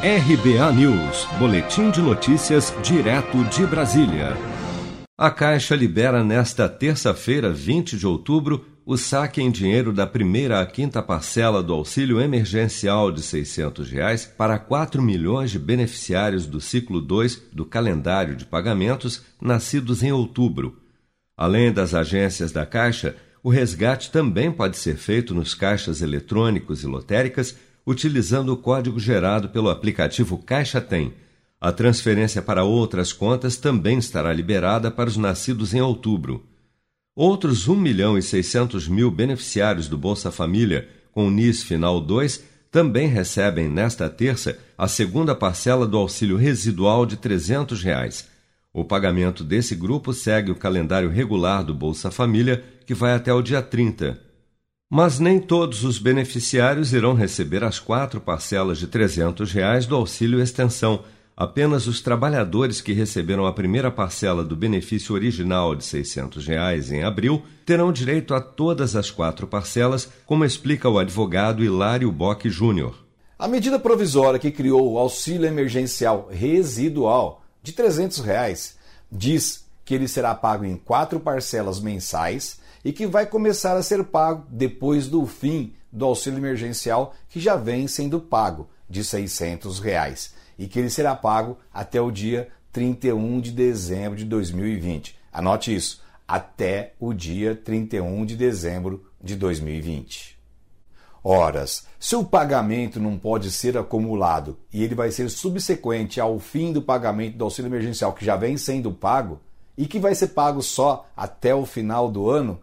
RBA News, Boletim de Notícias, direto de Brasília. A Caixa libera nesta terça-feira, 20 de outubro, o saque em dinheiro da primeira à quinta parcela do auxílio emergencial de 600 reais para 4 milhões de beneficiários do ciclo 2 do calendário de pagamentos nascidos em outubro. Além das agências da Caixa, o resgate também pode ser feito nos caixas eletrônicos e lotéricas utilizando o código gerado pelo aplicativo Caixa Tem. A transferência para outras contas também estará liberada para os nascidos em outubro. Outros 1 milhão e 600 mil beneficiários do Bolsa Família com NIS Final 2 também recebem nesta terça a segunda parcela do auxílio residual de 300 reais. O pagamento desse grupo segue o calendário regular do Bolsa Família, que vai até o dia 30. Mas nem todos os beneficiários irão receber as quatro parcelas de 300 reais do auxílio extensão. Apenas os trabalhadores que receberam a primeira parcela do benefício original de 600 reais em abril terão direito a todas as quatro parcelas, como explica o advogado Hilário Bock Júnior. A medida provisória que criou o auxílio emergencial residual de 300 reais diz que ele será pago em quatro parcelas mensais e que vai começar a ser pago depois do fim do auxílio emergencial que já vem sendo pago de 600 reais, e que ele será pago até o dia 31 de dezembro de 2020. Anote isso, até o dia 31 de dezembro de 2020. Horas, se o pagamento não pode ser acumulado e ele vai ser subsequente ao fim do pagamento do auxílio emergencial que já vem sendo pago e que vai ser pago só até o final do ano,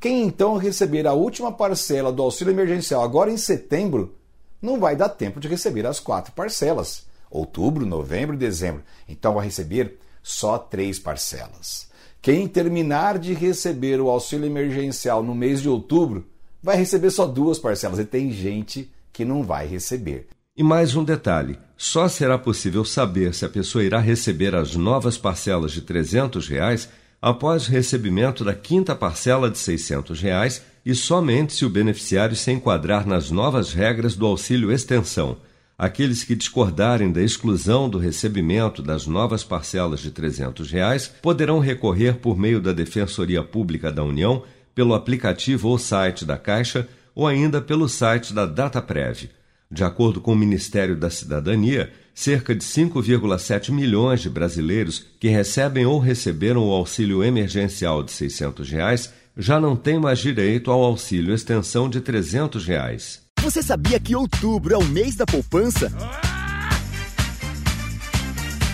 quem então receber a última parcela do auxílio emergencial agora em setembro, não vai dar tempo de receber as quatro parcelas. Outubro, novembro e dezembro. Então vai receber só três parcelas. Quem terminar de receber o auxílio emergencial no mês de outubro vai receber só duas parcelas. E tem gente que não vai receber. E mais um detalhe: só será possível saber se a pessoa irá receber as novas parcelas de 300 reais após recebimento da quinta parcela de 600 reais e somente se o beneficiário se enquadrar nas novas regras do auxílio extensão. Aqueles que discordarem da exclusão do recebimento das novas parcelas de 300 reais poderão recorrer por meio da Defensoria Pública da União, pelo aplicativo ou site da Caixa ou ainda pelo site da DataPrev. De acordo com o Ministério da Cidadania, cerca de 5,7 milhões de brasileiros que recebem ou receberam o auxílio emergencial de 600 reais já não têm mais direito ao auxílio extensão de 300 reais. Você sabia que outubro é o mês da poupança?